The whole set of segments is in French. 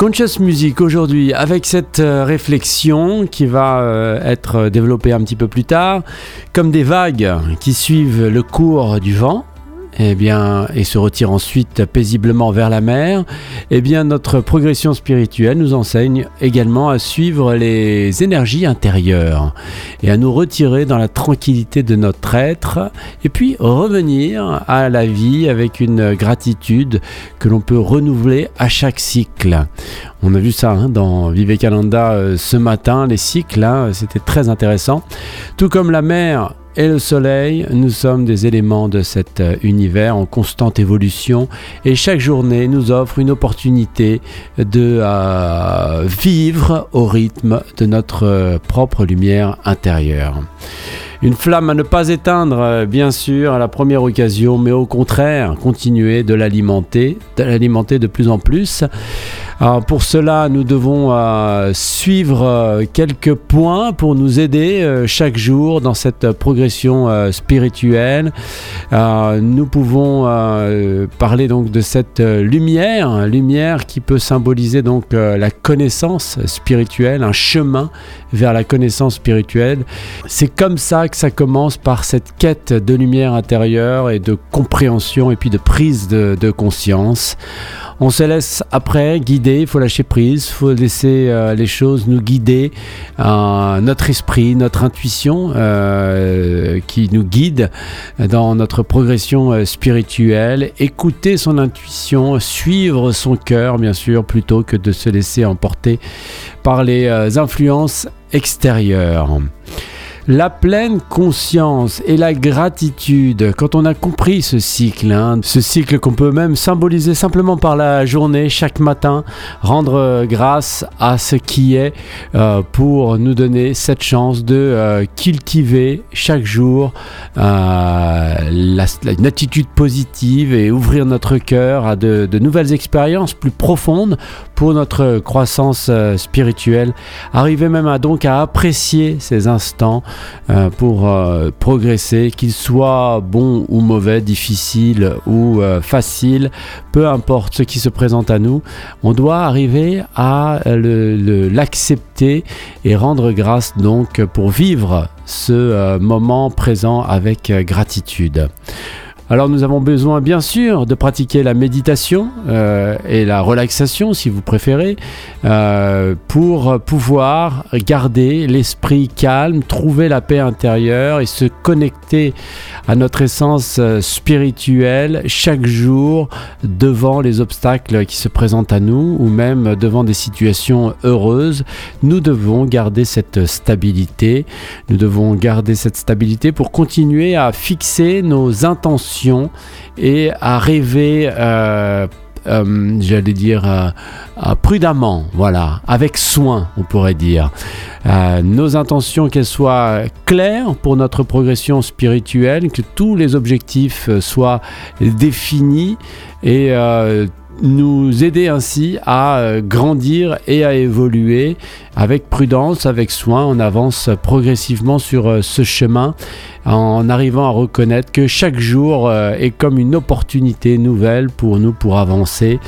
Conscious Music aujourd'hui avec cette euh, réflexion qui va euh, être développée un petit peu plus tard, comme des vagues qui suivent le cours du vent eh bien, et se retire ensuite paisiblement vers la mer, eh bien, notre progression spirituelle nous enseigne également à suivre les énergies intérieures et à nous retirer dans la tranquillité de notre être et puis revenir à la vie avec une gratitude que l'on peut renouveler à chaque cycle. On a vu ça hein, dans Vivekananda euh, ce matin, les cycles, hein, c'était très intéressant. Tout comme la mer et le Soleil, nous sommes des éléments de cet euh, univers en constante évolution et chaque journée nous offre une opportunité de euh, vivre au rythme de notre euh, propre lumière intérieure. Une flamme à ne pas éteindre, bien sûr, à la première occasion, mais au contraire, continuer de l'alimenter, de l'alimenter de plus en plus pour cela, nous devons euh, suivre euh, quelques points pour nous aider euh, chaque jour dans cette progression spirituelle. nous pouvons parler donc de cette lumière, lumière qui peut symboliser donc la connaissance spirituelle, un chemin vers la connaissance spirituelle. C'est comme ça que ça commence par cette quête de lumière intérieure et de compréhension et puis de prise de conscience. On se laisse après guider, il faut lâcher prise, il faut laisser euh, les choses nous guider, euh, notre esprit, notre intuition euh, qui nous guide dans notre progression spirituelle, écouter son intuition, suivre son cœur bien sûr, plutôt que de se laisser emporter par les influences extérieures la pleine conscience et la gratitude, quand on a compris ce cycle, hein, ce cycle qu'on peut même symboliser simplement par la journée, chaque matin, rendre grâce à ce qui est euh, pour nous donner cette chance de euh, cultiver chaque jour euh, une attitude positive et ouvrir notre cœur à de, de nouvelles expériences plus profondes pour notre croissance spirituelle. Arriver même à donc à apprécier ces instants euh, pour euh, progresser, qu'il soit bon ou mauvais, difficile ou euh, facile, peu importe ce qui se présente à nous, on doit arriver à l'accepter et rendre grâce donc pour vivre ce moment présent avec gratitude. Alors nous avons besoin bien sûr de pratiquer la méditation euh, et la relaxation si vous préférez euh, pour pouvoir garder l'esprit calme, trouver la paix intérieure et se connecter à notre essence euh, spirituelle chaque jour devant les obstacles qui se présentent à nous ou même devant des situations heureuses. Nous devons garder cette stabilité. Nous devons garder cette stabilité pour continuer à fixer nos intentions et à rêver, euh, euh, j'allais dire, euh, prudemment, voilà, avec soin, on pourrait dire. nos intentions, qu'elles soient claires pour notre progression spirituelle, que tous les objectifs soient définis et nous aider ainsi à grandir et à évoluer avec prudence, avec soin. On avance progressivement sur ce chemin en arrivant à reconnaître que chaque jour euh, est comme une opportunité nouvelle pour nous pour avancer,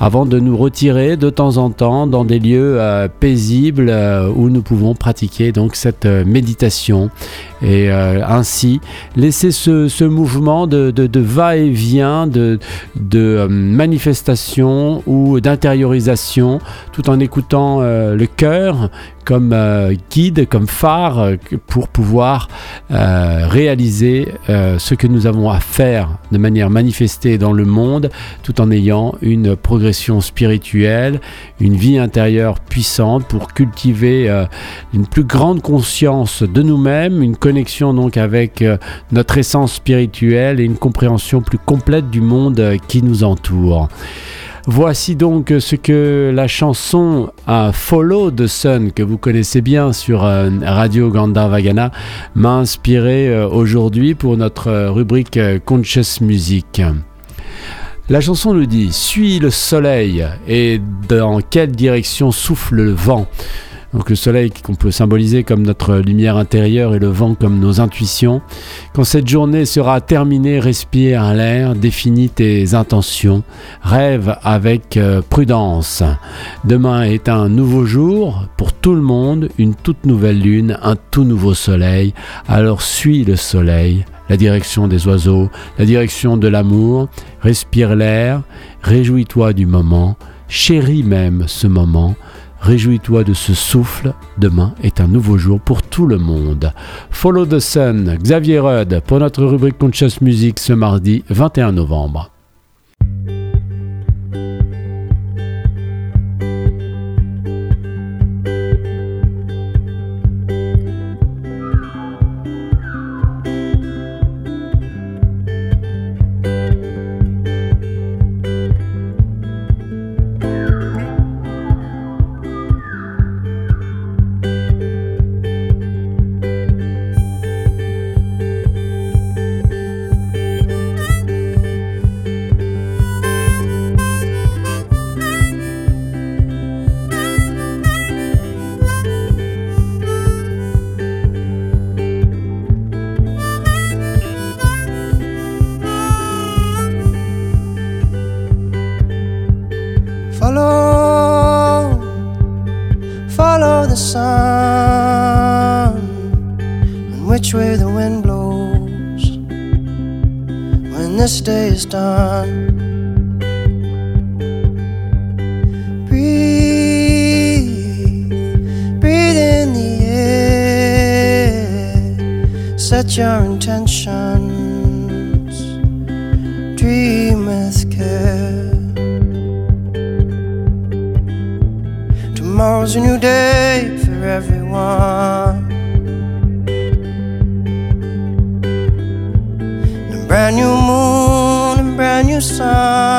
avant de nous retirer de temps en temps dans des lieux euh, paisibles euh, où nous pouvons pratiquer donc cette méditation et ainsi laisser ce, mouvement de, va-et-vient, de, manifestation ou d'intériorisation tout en écoutant le cœur comme guide, comme phare pour pouvoir réaliser ce que nous avons à faire de manière manifestée dans le monde tout en ayant une progression spirituelle, une vie intérieure puissante pour cultiver une plus grande conscience de nous-mêmes, une connexion donc avec notre essence spirituelle et une compréhension plus complète du monde qui nous entoure. Voici donc ce que la chanson Follow the Sun, que vous connaissez bien sur euh, Radio Gandharvagana, m'a inspiré euh, aujourd'hui pour notre euh, rubrique Conscious Music. La chanson nous dit Suis le soleil et dans quelle direction souffle le vent? Donc le soleil qu'on peut symboliser comme notre lumière intérieure et le vent comme nos intuitions. Quand cette journée sera terminée, respire l'air, définis tes intentions, rêve avec euh, prudence. Demain est un nouveau jour pour tout le monde, une toute nouvelle lune, un tout nouveau soleil. Alors suis le soleil, la direction des oiseaux, la direction de l'amour, respire l'air, réjouis-toi du moment, chéris même ce moment, Réjouis-toi de ce souffle, demain est un nouveau jour pour tout le monde. Follow the Sun, Xavier Rudd pour notre rubrique Conscious Music ce mardi 21 novembre. sun and which way the wind blows when this day is done. Breathe, breathe in the air, set your intentions, dream with care. Tomorrow's a new day for everyone one. And brand new moon and brand new sun.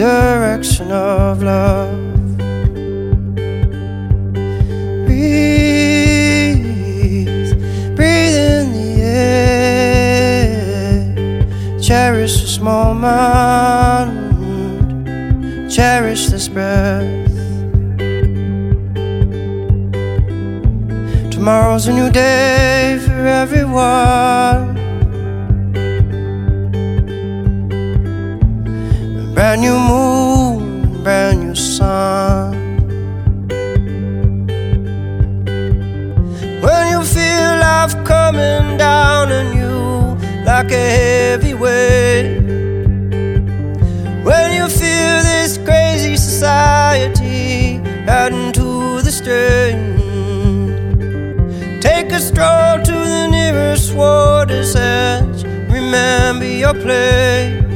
direction of love. Breathe, breathe in the air. Cherish this moment, cherish this breath. Tomorrow's a new day for everyone. brand new moon, brand new sun. When you feel life coming down on you like a heavy weight. When you feel this crazy society adding to the strain, take a stroll to the nearest water's edge. Remember your place.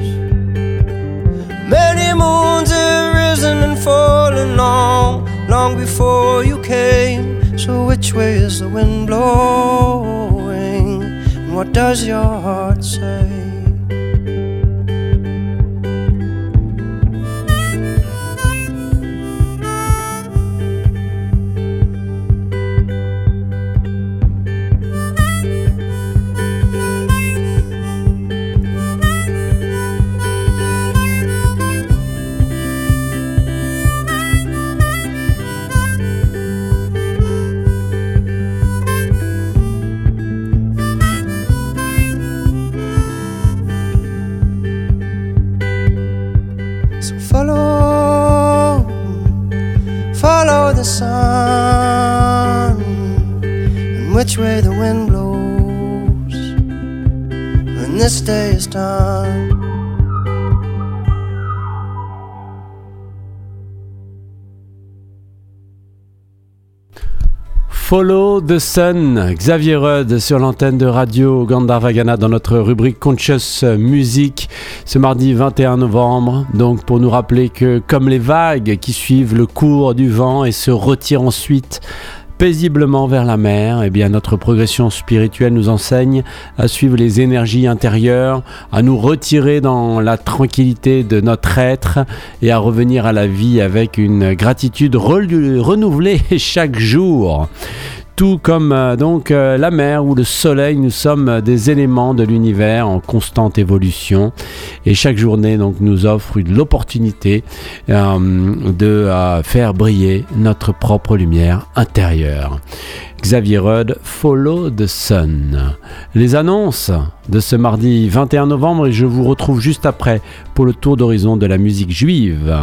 long before you came. So, which way is the wind blowing? And what does your heart say? follow, follow the sun, and which way the wind blows when this day is done. Follow the Sun, Xavier Rudd sur l'antenne de radio Gandharvagana dans notre rubrique Conscious Music ce mardi 21 novembre. Donc pour nous rappeler que comme les vagues qui suivent le cours du vent et se retirent ensuite paisiblement vers la mer, eh bien notre progression spirituelle nous enseigne à suivre les énergies intérieures, à nous retirer dans la tranquillité de notre être et à revenir à la vie avec une gratitude renouvelée chaque jour tout comme euh, donc euh, la mer ou le soleil, nous sommes des éléments de l'univers en constante évolution et chaque journée nous offre l'opportunité euh, de faire briller notre propre lumière intérieure. Xavier Rudd, Follow the Sun. Les annonces de ce mardi 21 novembre et je vous retrouve juste après pour le tour d'horizon de la musique juive.